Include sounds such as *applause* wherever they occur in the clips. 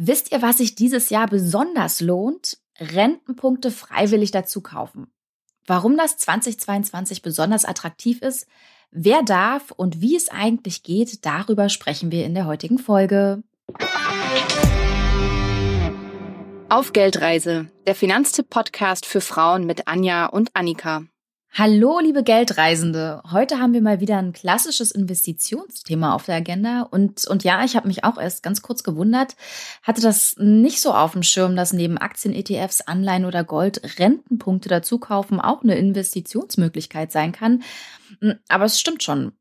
Wisst ihr, was sich dieses Jahr besonders lohnt? Rentenpunkte freiwillig dazu kaufen. Warum das 2022 besonders attraktiv ist, wer darf und wie es eigentlich geht, darüber sprechen wir in der heutigen Folge. Auf Geldreise, der Finanztipp-Podcast für Frauen mit Anja und Annika. Hallo, liebe Geldreisende. Heute haben wir mal wieder ein klassisches Investitionsthema auf der Agenda. Und, und ja, ich habe mich auch erst ganz kurz gewundert, hatte das nicht so auf dem Schirm, dass neben Aktien, ETFs, Anleihen oder Gold Rentenpunkte dazu kaufen auch eine Investitionsmöglichkeit sein kann. Hm, aber es stimmt schon.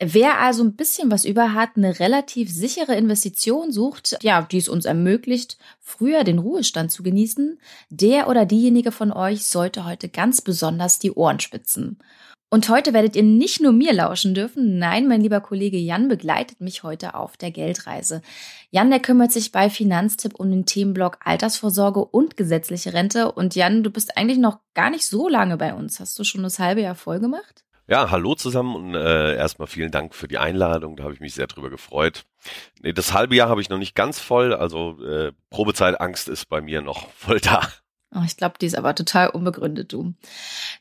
Wer also ein bisschen was über hat, eine relativ sichere Investition sucht, ja, die es uns ermöglicht, früher den Ruhestand zu genießen, der oder diejenige von euch sollte heute ganz besonders die Ohren spitzen. Und heute werdet ihr nicht nur mir lauschen dürfen, nein, mein lieber Kollege Jan begleitet mich heute auf der Geldreise. Jan, der kümmert sich bei Finanztipp um den Themenblock Altersvorsorge und gesetzliche Rente. Und Jan, du bist eigentlich noch gar nicht so lange bei uns. Hast du schon das halbe Jahr voll gemacht? Ja, hallo zusammen und äh, erstmal vielen Dank für die Einladung, da habe ich mich sehr drüber gefreut. Nee, das halbe Jahr habe ich noch nicht ganz voll, also äh, Probezeit-Angst ist bei mir noch *laughs* voll da. Oh, ich glaube, die ist aber total unbegründet, du.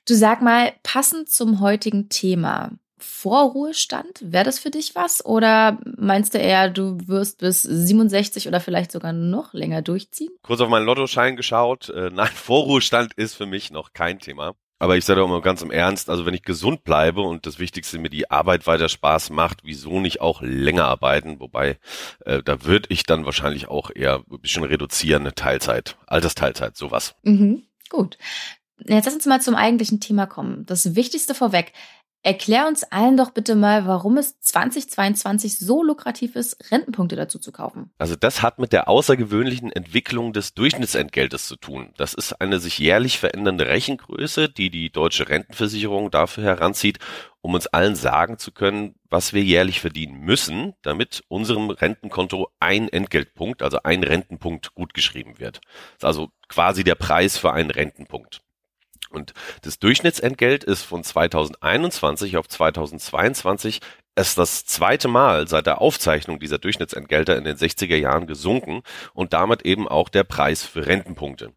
Du sag mal, passend zum heutigen Thema, Vorruhestand, wäre das für dich was? Oder meinst du eher, du wirst bis 67 oder vielleicht sogar noch länger durchziehen? Kurz auf meinen Lottoschein geschaut. Äh, nein, *laughs* Vorruhestand ist für mich noch kein Thema. Aber ich sage auch mal ganz im Ernst, also wenn ich gesund bleibe und das Wichtigste mir die Arbeit weiter Spaß macht, wieso nicht auch länger arbeiten? Wobei, äh, da würde ich dann wahrscheinlich auch eher ein bisschen reduzieren, Teilzeit, Altersteilzeit, sowas. Mhm, gut. Jetzt lass uns mal zum eigentlichen Thema kommen. Das Wichtigste vorweg. Erklär uns allen doch bitte mal, warum es 2022 so lukrativ ist, Rentenpunkte dazu zu kaufen. Also das hat mit der außergewöhnlichen Entwicklung des Durchschnittsentgeltes zu tun. Das ist eine sich jährlich verändernde Rechengröße, die die deutsche Rentenversicherung dafür heranzieht, um uns allen sagen zu können, was wir jährlich verdienen müssen, damit unserem Rentenkonto ein Entgeltpunkt, also ein Rentenpunkt gutgeschrieben wird. Das ist also quasi der Preis für einen Rentenpunkt. Und das Durchschnittsentgelt ist von 2021 auf 2022 erst das zweite Mal seit der Aufzeichnung dieser Durchschnittsentgelter in den 60er Jahren gesunken und damit eben auch der Preis für Rentenpunkte.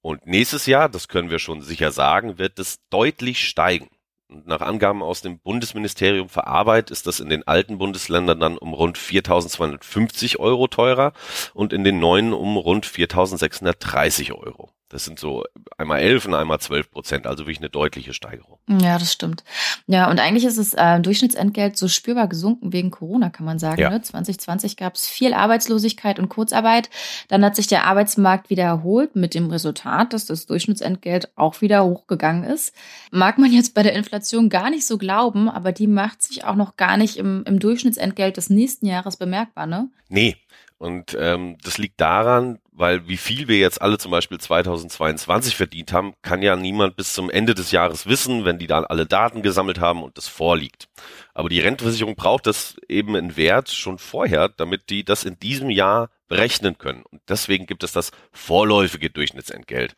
Und nächstes Jahr, das können wir schon sicher sagen, wird es deutlich steigen. Und nach Angaben aus dem Bundesministerium für Arbeit ist das in den alten Bundesländern dann um rund 4.250 Euro teurer und in den neuen um rund 4.630 Euro. Das sind so einmal 11 und einmal 12 Prozent, also wirklich eine deutliche Steigerung. Ja, das stimmt. Ja, und eigentlich ist das äh, Durchschnittsentgelt so spürbar gesunken wegen Corona, kann man sagen. Ja. Ne? 2020 gab es viel Arbeitslosigkeit und Kurzarbeit. Dann hat sich der Arbeitsmarkt wieder erholt mit dem Resultat, dass das Durchschnittsentgelt auch wieder hochgegangen ist. Mag man jetzt bei der Inflation gar nicht so glauben, aber die macht sich auch noch gar nicht im, im Durchschnittsentgelt des nächsten Jahres bemerkbar, ne? Nee, und ähm, das liegt daran, weil wie viel wir jetzt alle zum Beispiel 2022 verdient haben, kann ja niemand bis zum Ende des Jahres wissen, wenn die dann alle Daten gesammelt haben und das vorliegt. Aber die Rentenversicherung braucht das eben in Wert schon vorher, damit die das in diesem Jahr berechnen können. Und deswegen gibt es das vorläufige Durchschnittsentgelt.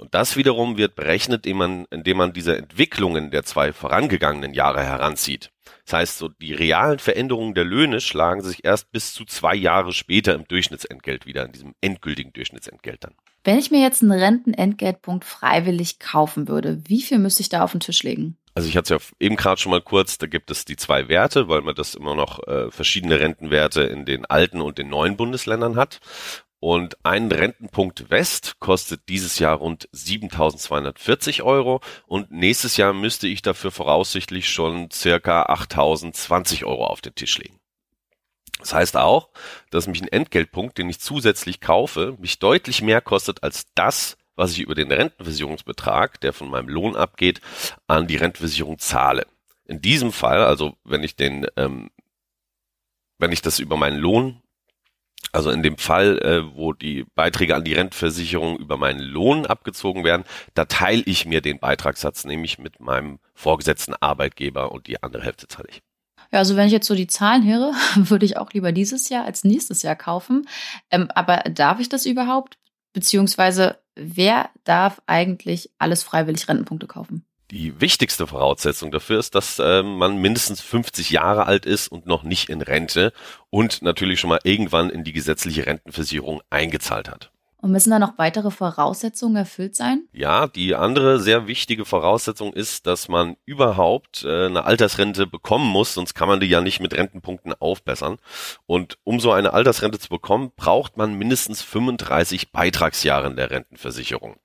Und das wiederum wird berechnet, indem man, indem man diese Entwicklungen der zwei vorangegangenen Jahre heranzieht. Das heißt, so die realen Veränderungen der Löhne schlagen sich erst bis zu zwei Jahre später im Durchschnittsentgelt wieder, in diesem endgültigen Durchschnittsentgelt dann. Wenn ich mir jetzt einen Rentenentgeltpunkt freiwillig kaufen würde, wie viel müsste ich da auf den Tisch legen? Also ich hatte es ja eben gerade schon mal kurz, da gibt es die zwei Werte, weil man das immer noch äh, verschiedene Rentenwerte in den alten und den neuen Bundesländern hat. Und ein Rentenpunkt West kostet dieses Jahr rund 7.240 Euro und nächstes Jahr müsste ich dafür voraussichtlich schon circa 8.020 Euro auf den Tisch legen. Das heißt auch, dass mich ein Entgeltpunkt, den ich zusätzlich kaufe, mich deutlich mehr kostet als das, was ich über den Rentenversicherungsbetrag, der von meinem Lohn abgeht, an die Rentenversicherung zahle. In diesem Fall, also wenn ich den, ähm, wenn ich das über meinen Lohn also in dem Fall, äh, wo die Beiträge an die Rentenversicherung über meinen Lohn abgezogen werden, da teile ich mir den Beitragssatz nämlich mit meinem vorgesetzten Arbeitgeber und die andere Hälfte zahle ich. Ja, also wenn ich jetzt so die Zahlen höre, *laughs* würde ich auch lieber dieses Jahr als nächstes Jahr kaufen. Ähm, aber darf ich das überhaupt? Beziehungsweise wer darf eigentlich alles freiwillig Rentenpunkte kaufen? Die wichtigste Voraussetzung dafür ist, dass äh, man mindestens 50 Jahre alt ist und noch nicht in Rente und natürlich schon mal irgendwann in die gesetzliche Rentenversicherung eingezahlt hat. Und müssen da noch weitere Voraussetzungen erfüllt sein? Ja, die andere sehr wichtige Voraussetzung ist, dass man überhaupt äh, eine Altersrente bekommen muss, sonst kann man die ja nicht mit Rentenpunkten aufbessern. Und um so eine Altersrente zu bekommen, braucht man mindestens 35 Beitragsjahre in der Rentenversicherung.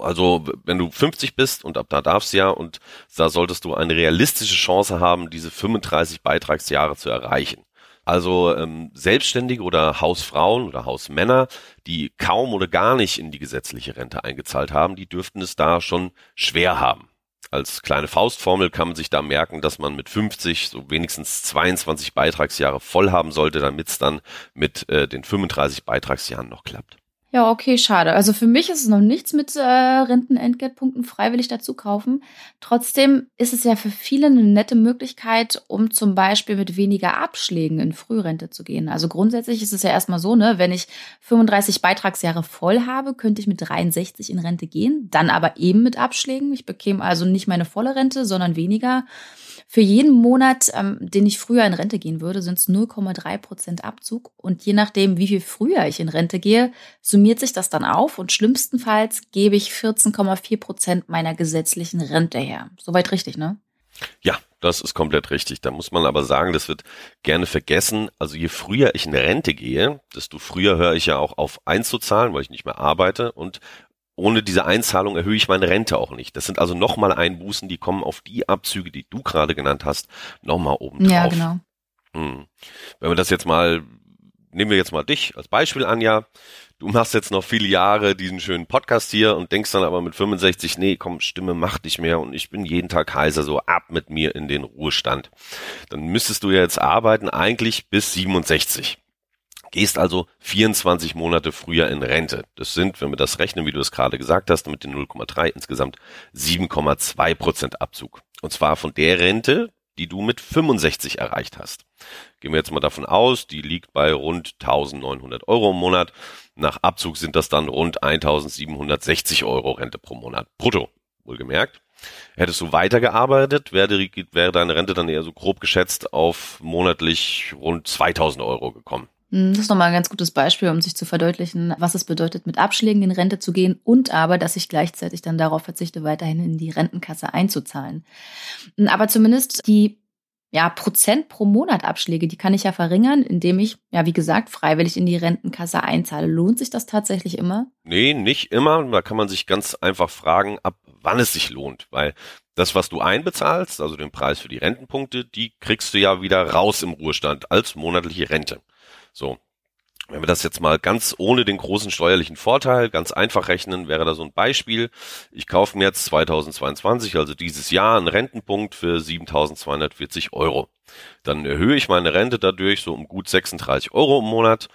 Also wenn du 50 bist und ab da darfst ja und da solltest du eine realistische Chance haben, diese 35 Beitragsjahre zu erreichen. Also ähm, Selbstständige oder Hausfrauen oder Hausmänner, die kaum oder gar nicht in die gesetzliche Rente eingezahlt haben, die dürften es da schon schwer haben. Als kleine Faustformel kann man sich da merken, dass man mit 50 so wenigstens 22 Beitragsjahre voll haben sollte, damit es dann mit äh, den 35 Beitragsjahren noch klappt. Ja, okay, schade. Also für mich ist es noch nichts mit äh, Rentenentgeltpunkten freiwillig dazu kaufen. Trotzdem ist es ja für viele eine nette Möglichkeit, um zum Beispiel mit weniger Abschlägen in Frührente zu gehen. Also grundsätzlich ist es ja erstmal so, ne, wenn ich 35 Beitragsjahre voll habe, könnte ich mit 63 in Rente gehen, dann aber eben mit Abschlägen. Ich bekäme also nicht meine volle Rente, sondern weniger. Für jeden Monat, ähm, den ich früher in Rente gehen würde, sind es 0,3 Prozent Abzug. Und je nachdem, wie viel früher ich in Rente gehe, summiert sich das dann auf und schlimmstenfalls gebe ich 14,4 Prozent meiner gesetzlichen Rente her. Soweit richtig, ne? Ja, das ist komplett richtig. Da muss man aber sagen, das wird gerne vergessen. Also je früher ich in Rente gehe, desto früher höre ich ja auch auf einzuzahlen, weil ich nicht mehr arbeite und ohne diese Einzahlung erhöhe ich meine Rente auch nicht. Das sind also nochmal Einbußen, die kommen auf die Abzüge, die du gerade genannt hast, nochmal oben drauf. Ja, genau. Hm. Wenn wir das jetzt mal, nehmen wir jetzt mal dich als Beispiel, Anja. Du machst jetzt noch viele Jahre diesen schönen Podcast hier und denkst dann aber mit 65, nee, komm, Stimme macht nicht mehr und ich bin jeden Tag heiser, so ab mit mir in den Ruhestand. Dann müsstest du ja jetzt arbeiten eigentlich bis 67. Gehst also 24 Monate früher in Rente. Das sind, wenn wir das rechnen, wie du es gerade gesagt hast, mit den 0,3 insgesamt 7,2 Prozent Abzug. Und zwar von der Rente, die du mit 65 erreicht hast. Gehen wir jetzt mal davon aus, die liegt bei rund 1900 Euro im Monat. Nach Abzug sind das dann rund 1760 Euro Rente pro Monat. Brutto, wohlgemerkt. Hättest du weitergearbeitet, wäre, wäre deine Rente dann eher so grob geschätzt auf monatlich rund 2000 Euro gekommen. Hm, das ist nochmal ein ganz gutes Beispiel, um sich zu verdeutlichen, was es bedeutet, mit Abschlägen in Rente zu gehen und aber, dass ich gleichzeitig dann darauf verzichte, weiterhin in die Rentenkasse einzuzahlen. Hm, aber zumindest die ja, Prozent pro Monat Abschläge, die kann ich ja verringern, indem ich, ja, wie gesagt, freiwillig in die Rentenkasse einzahle. Lohnt sich das tatsächlich immer? Nee, nicht immer. Da kann man sich ganz einfach fragen, ab wann es sich lohnt, weil das, was du einbezahlst, also den Preis für die Rentenpunkte, die kriegst du ja wieder raus im Ruhestand als monatliche Rente. So. Wenn wir das jetzt mal ganz ohne den großen steuerlichen Vorteil ganz einfach rechnen, wäre da so ein Beispiel. Ich kaufe mir jetzt 2022, also dieses Jahr, einen Rentenpunkt für 7.240 Euro. Dann erhöhe ich meine Rente dadurch so um gut 36 Euro im Monat.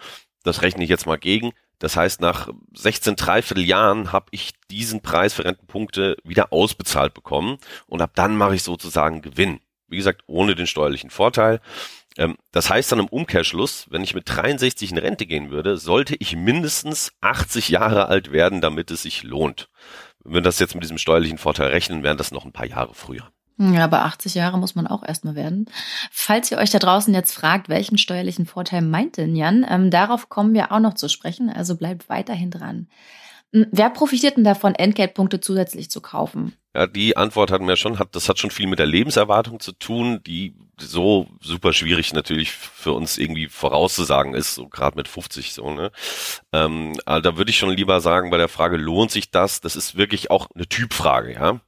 Das rechne ich jetzt mal gegen. Das heißt, nach 16 Dreivierteljahren habe ich diesen Preis für Rentenpunkte wieder ausbezahlt bekommen und ab dann mache ich sozusagen Gewinn. Wie gesagt, ohne den steuerlichen Vorteil. Ähm, das heißt dann im Umkehrschluss, wenn ich mit 63 in Rente gehen würde, sollte ich mindestens 80 Jahre alt werden, damit es sich lohnt. Wenn wir das jetzt mit diesem steuerlichen Vorteil rechnen, wären das noch ein paar Jahre früher. Ja, aber 80 Jahre muss man auch erstmal werden. Falls ihr euch da draußen jetzt fragt, welchen steuerlichen Vorteil meint denn Jan, ähm, darauf kommen wir auch noch zu sprechen, also bleibt weiterhin dran. Hm, wer profitiert denn davon, Entgeltpunkte zusätzlich zu kaufen? Ja, die Antwort hatten wir schon, hat, das hat schon viel mit der Lebenserwartung zu tun, die so super schwierig natürlich für uns irgendwie vorauszusagen ist, so gerade mit 50 so, ne? Ähm, also da würde ich schon lieber sagen, bei der Frage, lohnt sich das? Das ist wirklich auch eine Typfrage, ja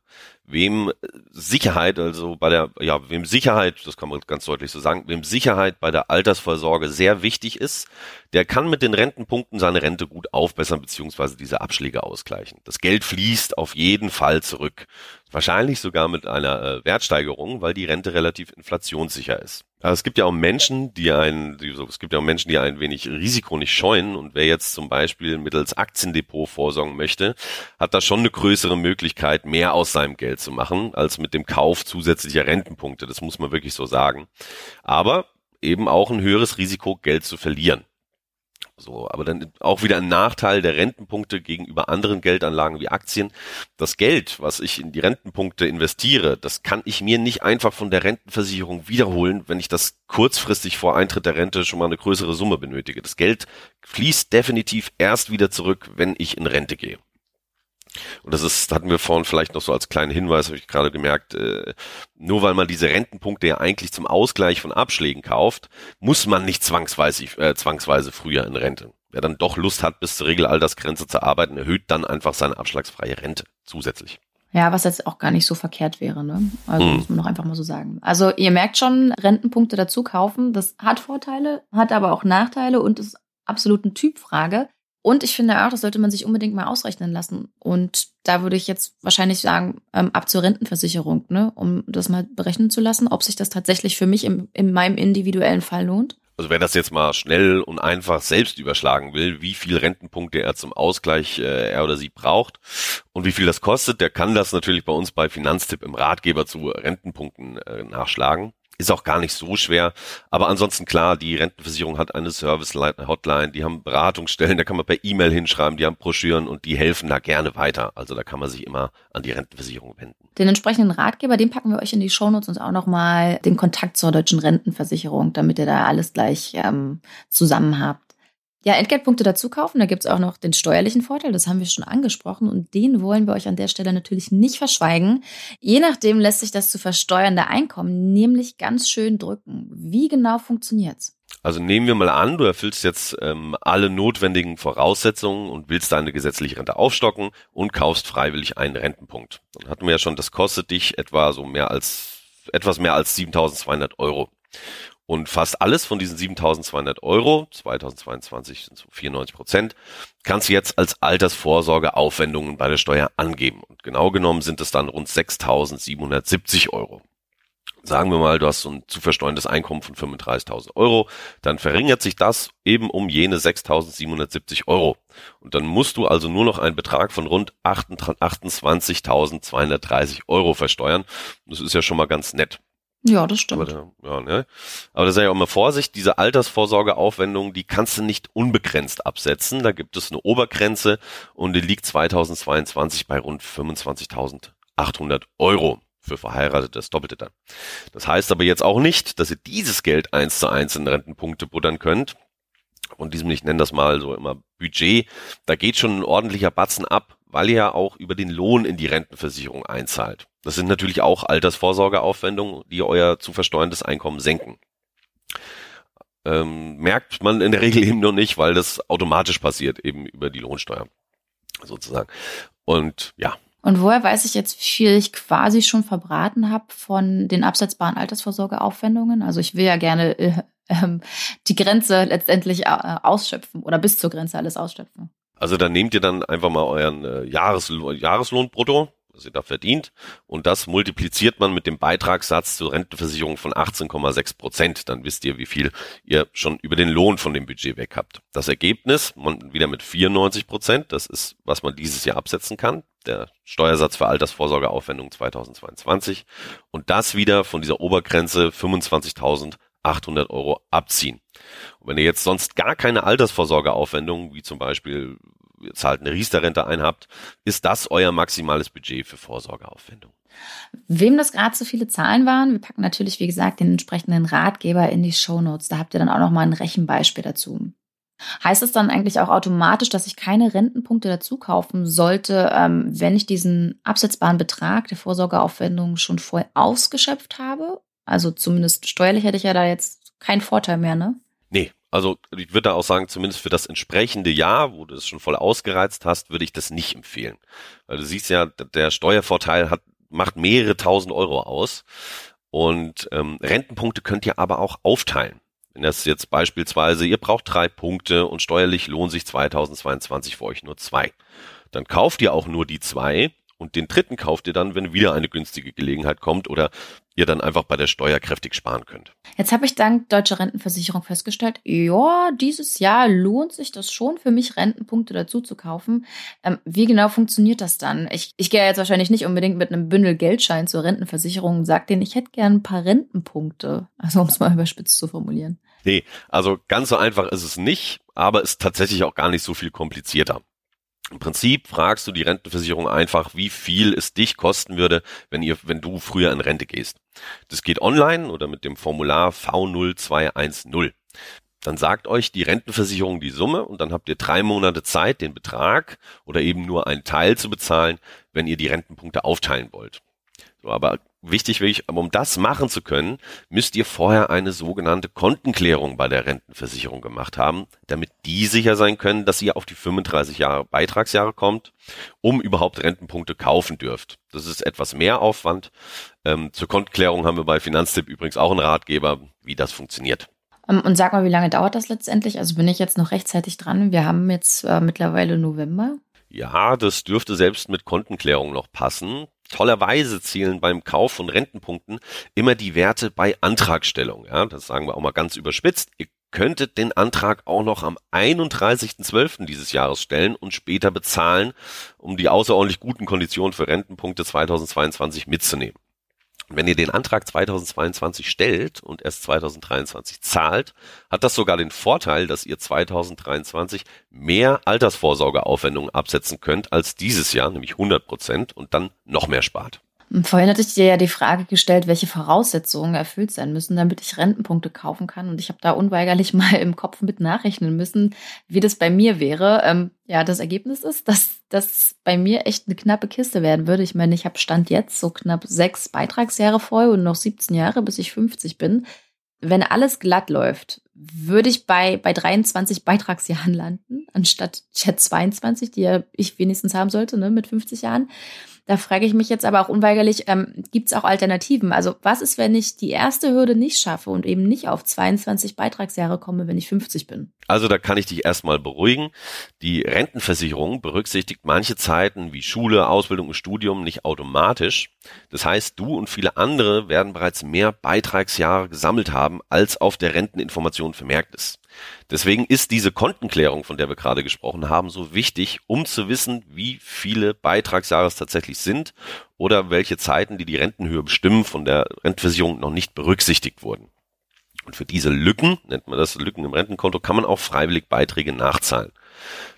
wem Sicherheit, also bei der, ja, wem Sicherheit, das kann man ganz deutlich so sagen, wem Sicherheit bei der Altersvorsorge sehr wichtig ist, der kann mit den Rentenpunkten seine Rente gut aufbessern beziehungsweise diese Abschläge ausgleichen. Das Geld fließt auf jeden Fall zurück. Wahrscheinlich sogar mit einer äh, Wertsteigerung, weil die Rente relativ inflationssicher ist. Aber es gibt ja auch Menschen, die ein, die, es gibt ja auch Menschen, die ein wenig Risiko nicht scheuen. Und wer jetzt zum Beispiel mittels Aktiendepot vorsorgen möchte, hat da schon eine größere Möglichkeit, mehr aus seinem Geld zu machen, als mit dem Kauf zusätzlicher Rentenpunkte. Das muss man wirklich so sagen. Aber eben auch ein höheres Risiko, Geld zu verlieren. So, aber dann auch wieder ein Nachteil der Rentenpunkte gegenüber anderen Geldanlagen wie Aktien. Das Geld, was ich in die Rentenpunkte investiere, das kann ich mir nicht einfach von der Rentenversicherung wiederholen, wenn ich das kurzfristig vor Eintritt der Rente schon mal eine größere Summe benötige. Das Geld fließt definitiv erst wieder zurück, wenn ich in Rente gehe. Und das ist, hatten wir vorhin vielleicht noch so als kleinen Hinweis, habe ich gerade gemerkt, äh, nur weil man diese Rentenpunkte ja eigentlich zum Ausgleich von Abschlägen kauft, muss man nicht zwangsweise, äh, zwangsweise früher in Rente. Wer dann doch Lust hat, bis zur Regelaltersgrenze zu arbeiten, erhöht dann einfach seine abschlagsfreie Rente zusätzlich. Ja, was jetzt auch gar nicht so verkehrt wäre, ne? Also hm. muss man doch einfach mal so sagen. Also ihr merkt schon, Rentenpunkte dazu kaufen, das hat Vorteile, hat aber auch Nachteile und ist absolut eine Typfrage. Und ich finde auch, das sollte man sich unbedingt mal ausrechnen lassen. Und da würde ich jetzt wahrscheinlich sagen, ähm, ab zur Rentenversicherung, ne, um das mal berechnen zu lassen, ob sich das tatsächlich für mich im, in meinem individuellen Fall lohnt. Also wer das jetzt mal schnell und einfach selbst überschlagen will, wie viel Rentenpunkte er zum Ausgleich äh, er oder sie braucht und wie viel das kostet, der kann das natürlich bei uns bei Finanztipp im Ratgeber zu Rentenpunkten äh, nachschlagen. Ist auch gar nicht so schwer. Aber ansonsten klar, die Rentenversicherung hat eine Service-Hotline, die haben Beratungsstellen, da kann man per E-Mail hinschreiben, die haben Broschüren und die helfen da gerne weiter. Also da kann man sich immer an die Rentenversicherung wenden. Den entsprechenden Ratgeber, den packen wir euch in die Shownotes und auch nochmal den Kontakt zur deutschen Rentenversicherung, damit ihr da alles gleich ähm, zusammen habt. Ja, Entgeltpunkte dazu kaufen, da gibt's auch noch den steuerlichen Vorteil, das haben wir schon angesprochen und den wollen wir euch an der Stelle natürlich nicht verschweigen. Je nachdem lässt sich das zu versteuernde Einkommen nämlich ganz schön drücken. Wie genau funktioniert's? Also nehmen wir mal an, du erfüllst jetzt ähm, alle notwendigen Voraussetzungen und willst deine gesetzliche Rente aufstocken und kaufst freiwillig einen Rentenpunkt. Dann hatten wir ja schon, das kostet dich etwa so mehr als etwas mehr als 7.200 Euro. Und fast alles von diesen 7.200 Euro, 2022 sind so 94 Prozent, kannst du jetzt als Altersvorsorgeaufwendungen bei der Steuer angeben. Und genau genommen sind es dann rund 6.770 Euro. Sagen wir mal, du hast so ein zu versteuerndes Einkommen von 35.000 Euro, dann verringert sich das eben um jene 6.770 Euro. Und dann musst du also nur noch einen Betrag von rund 28.230 Euro versteuern. Das ist ja schon mal ganz nett. Ja, das stimmt. Aber, ja, ne? Aber da sei ja auch mal Vorsicht, diese Altersvorsorgeaufwendung, die kannst du nicht unbegrenzt absetzen. Da gibt es eine Obergrenze und die liegt 2022 bei rund 25.800 Euro für Verheiratete, das Doppelte dann. Das heißt aber jetzt auch nicht, dass ihr dieses Geld eins zu eins in Rentenpunkte buttern könnt. Von diesem, ich nenne das mal so immer Budget, da geht schon ein ordentlicher Batzen ab, weil ihr ja auch über den Lohn in die Rentenversicherung einzahlt. Das sind natürlich auch Altersvorsorgeaufwendungen, die euer zu versteuerndes Einkommen senken. Ähm, merkt man in der Regel eben noch nicht, weil das automatisch passiert, eben über die Lohnsteuer sozusagen. Und ja. Und woher weiß ich jetzt, wie viel ich quasi schon verbraten habe von den absetzbaren Altersvorsorgeaufwendungen? Also ich will ja gerne äh, äh, die Grenze letztendlich äh, ausschöpfen oder bis zur Grenze alles ausschöpfen. Also dann nehmt ihr dann einfach mal euren äh, Jahreslohn, Jahreslohn brutto, was ihr da verdient. Und das multipliziert man mit dem Beitragssatz zur Rentenversicherung von 18,6 Prozent. Dann wisst ihr, wie viel ihr schon über den Lohn von dem Budget weg habt. Das Ergebnis, man wieder mit 94 Prozent, das ist, was man dieses Jahr absetzen kann. Der Steuersatz für Altersvorsorgeaufwendung 2022. Und das wieder von dieser Obergrenze 25.800 Euro abziehen. Und wenn ihr jetzt sonst gar keine Altersvorsorgeaufwendung, wie zum Beispiel zahlt eine Riester-Rente ein habt, ist das euer maximales Budget für Vorsorgeaufwendung. Wem das gerade so viele Zahlen waren, wir packen natürlich, wie gesagt, den entsprechenden Ratgeber in die Shownotes. Da habt ihr dann auch nochmal ein Rechenbeispiel dazu. Heißt es dann eigentlich auch automatisch, dass ich keine Rentenpunkte dazu kaufen sollte, ähm, wenn ich diesen absetzbaren Betrag der Vorsorgeaufwendung schon voll ausgeschöpft habe? Also zumindest steuerlich hätte ich ja da jetzt keinen Vorteil mehr, ne? Nee, also ich würde da auch sagen, zumindest für das entsprechende Jahr, wo du es schon voll ausgereizt hast, würde ich das nicht empfehlen. Weil du siehst ja, der Steuervorteil hat, macht mehrere tausend Euro aus. Und ähm, Rentenpunkte könnt ihr aber auch aufteilen. Wenn das jetzt beispielsweise, ihr braucht drei Punkte und steuerlich lohnt sich 2022 für euch nur zwei. Dann kauft ihr auch nur die zwei und den dritten kauft ihr dann, wenn wieder eine günstige Gelegenheit kommt oder ihr dann einfach bei der Steuer kräftig sparen könnt. Jetzt habe ich dank Deutscher Rentenversicherung festgestellt, ja, dieses Jahr lohnt sich das schon für mich, Rentenpunkte dazu zu kaufen. Ähm, wie genau funktioniert das dann? Ich, ich gehe jetzt wahrscheinlich nicht unbedingt mit einem Bündel Geldschein zur Rentenversicherung und sage denen, ich hätte gern ein paar Rentenpunkte. Also um es mal überspitzt zu formulieren. Nee, also ganz so einfach ist es nicht, aber ist tatsächlich auch gar nicht so viel komplizierter. Im Prinzip fragst du die Rentenversicherung einfach, wie viel es dich kosten würde, wenn ihr, wenn du früher in Rente gehst. Das geht online oder mit dem Formular V0210. Dann sagt euch die Rentenversicherung die Summe und dann habt ihr drei Monate Zeit, den Betrag oder eben nur einen Teil zu bezahlen, wenn ihr die Rentenpunkte aufteilen wollt. So, aber wichtig, wirklich, um das machen zu können, müsst ihr vorher eine sogenannte Kontenklärung bei der Rentenversicherung gemacht haben, damit die sicher sein können, dass ihr auf die 35 Jahre Beitragsjahre kommt, um überhaupt Rentenpunkte kaufen dürft. Das ist etwas mehr Aufwand. Ähm, zur Kontenklärung haben wir bei Finanztipp übrigens auch einen Ratgeber, wie das funktioniert. Ähm, und sag mal, wie lange dauert das letztendlich? Also bin ich jetzt noch rechtzeitig dran? Wir haben jetzt äh, mittlerweile November. Ja, das dürfte selbst mit Kontenklärung noch passen. Tollerweise zählen beim Kauf von Rentenpunkten immer die Werte bei Antragstellung. Ja, das sagen wir auch mal ganz überspitzt. Ihr könntet den Antrag auch noch am 31.12. dieses Jahres stellen und später bezahlen, um die außerordentlich guten Konditionen für Rentenpunkte 2022 mitzunehmen. Wenn ihr den Antrag 2022 stellt und erst 2023 zahlt, hat das sogar den Vorteil, dass ihr 2023 mehr Altersvorsorgeaufwendungen absetzen könnt als dieses Jahr, nämlich 100 Prozent und dann noch mehr spart. Vorhin hatte ich dir ja die Frage gestellt, welche Voraussetzungen erfüllt sein müssen, damit ich Rentenpunkte kaufen kann. Und ich habe da unweigerlich *laughs* mal im Kopf mit nachrechnen müssen, wie das bei mir wäre. Ähm, ja, das Ergebnis ist, dass das bei mir echt eine knappe Kiste werden würde. Ich meine, ich habe Stand jetzt so knapp sechs Beitragsjahre voll und noch 17 Jahre, bis ich 50 bin. Wenn alles glatt läuft, würde ich bei, bei 23 Beitragsjahren *laughs* landen, anstatt Chat 22, die ja ich wenigstens haben sollte, ne, mit 50 Jahren. Da frage ich mich jetzt aber auch unweigerlich, ähm, gibt es auch Alternativen? Also was ist, wenn ich die erste Hürde nicht schaffe und eben nicht auf 22 Beitragsjahre komme, wenn ich 50 bin? Also da kann ich dich erstmal beruhigen. Die Rentenversicherung berücksichtigt manche Zeiten wie Schule, Ausbildung und Studium nicht automatisch. Das heißt, du und viele andere werden bereits mehr Beitragsjahre gesammelt haben, als auf der Renteninformation vermerkt ist. Deswegen ist diese Kontenklärung, von der wir gerade gesprochen haben, so wichtig, um zu wissen, wie viele Beitragsjahre es tatsächlich sind oder welche Zeiten, die die Rentenhöhe bestimmen, von der Rentenversicherung noch nicht berücksichtigt wurden. Und für diese Lücken, nennt man das Lücken im Rentenkonto, kann man auch freiwillig Beiträge nachzahlen.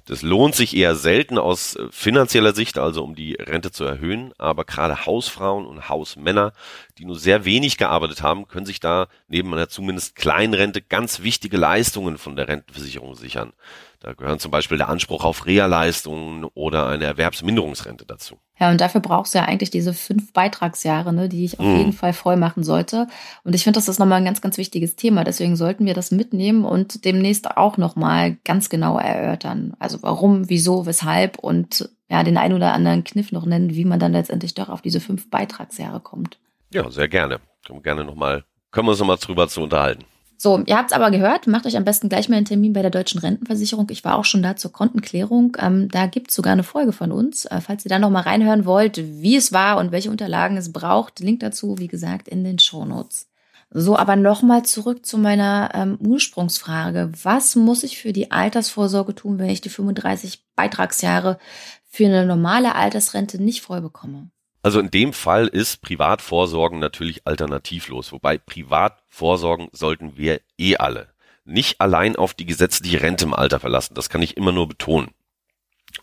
Das lohnt sich eher selten aus äh, finanzieller Sicht, also um die Rente zu erhöhen, aber gerade Hausfrauen und Hausmänner, die nur sehr wenig gearbeitet haben, können sich da neben einer zumindest kleinen Rente ganz wichtige Leistungen von der Rentenversicherung sichern. Da gehören zum Beispiel der Anspruch auf Reha-Leistungen oder eine Erwerbsminderungsrente dazu. Ja, und dafür brauchst du ja eigentlich diese fünf Beitragsjahre, ne, die ich auf mhm. jeden Fall voll machen sollte. Und ich finde, das ist nochmal ein ganz, ganz wichtiges Thema. Deswegen sollten wir das mitnehmen und demnächst auch nochmal ganz genau erörtern. Also warum, wieso, weshalb und ja, den ein oder anderen Kniff noch nennen, wie man dann letztendlich doch auf diese fünf Beitragsjahre kommt. Ja, sehr gerne. Können wir gerne nochmal, können wir uns nochmal drüber zu unterhalten. So, ihr habt es aber gehört, macht euch am besten gleich mal einen Termin bei der Deutschen Rentenversicherung. Ich war auch schon da zur Kontenklärung. Ähm, da gibt's sogar eine Folge von uns. Äh, falls ihr da nochmal reinhören wollt, wie es war und welche Unterlagen es braucht, Link dazu, wie gesagt, in den Shownotes. So, aber nochmal zurück zu meiner ähm, Ursprungsfrage. Was muss ich für die Altersvorsorge tun, wenn ich die 35 Beitragsjahre für eine normale Altersrente nicht voll bekomme? Also in dem Fall ist Privatvorsorgen natürlich alternativlos, wobei Privatvorsorgen sollten wir eh alle. Nicht allein auf die gesetzliche Rente im Alter verlassen, das kann ich immer nur betonen.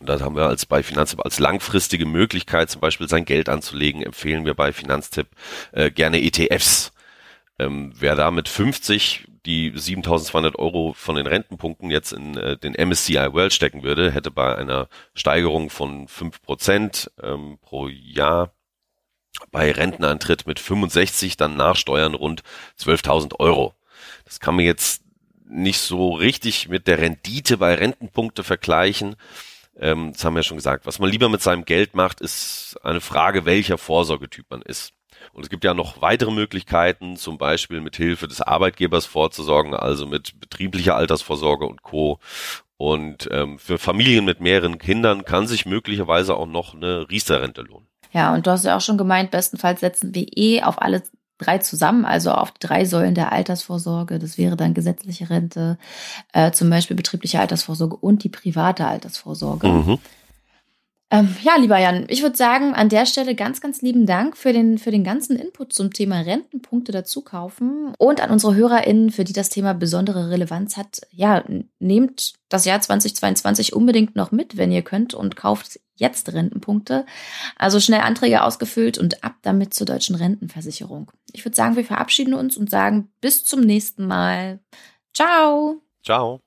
Und das haben wir als bei Finanztipp als langfristige Möglichkeit, zum Beispiel sein Geld anzulegen, empfehlen wir bei Finanztipp äh, gerne ETFs. Ähm, wer da mit 50 die 7200 Euro von den Rentenpunkten jetzt in äh, den MSCI World stecken würde, hätte bei einer Steigerung von 5% ähm, pro Jahr bei Rentenantritt mit 65 dann nach Steuern rund 12.000 Euro. Das kann man jetzt nicht so richtig mit der Rendite bei Rentenpunkte vergleichen. Ähm, das haben wir ja schon gesagt. Was man lieber mit seinem Geld macht, ist eine Frage, welcher Vorsorgetyp man ist. Und es gibt ja noch weitere Möglichkeiten, zum Beispiel mit Hilfe des Arbeitgebers vorzusorgen, also mit betrieblicher Altersvorsorge und Co. Und ähm, für Familien mit mehreren Kindern kann sich möglicherweise auch noch eine Riester-Rente lohnen. Ja, und du hast ja auch schon gemeint, bestenfalls setzen wir eh auf alle drei zusammen, also auf die drei Säulen der Altersvorsorge. Das wäre dann gesetzliche Rente, äh, zum Beispiel betriebliche Altersvorsorge und die private Altersvorsorge. Mhm. Ähm, ja, lieber Jan, ich würde sagen, an der Stelle ganz, ganz lieben Dank für den, für den ganzen Input zum Thema Rentenpunkte dazu kaufen und an unsere HörerInnen, für die das Thema besondere Relevanz hat. Ja, nehmt das Jahr 2022 unbedingt noch mit, wenn ihr könnt und kauft jetzt Rentenpunkte. Also schnell Anträge ausgefüllt und ab damit zur deutschen Rentenversicherung. Ich würde sagen, wir verabschieden uns und sagen bis zum nächsten Mal. Ciao. Ciao.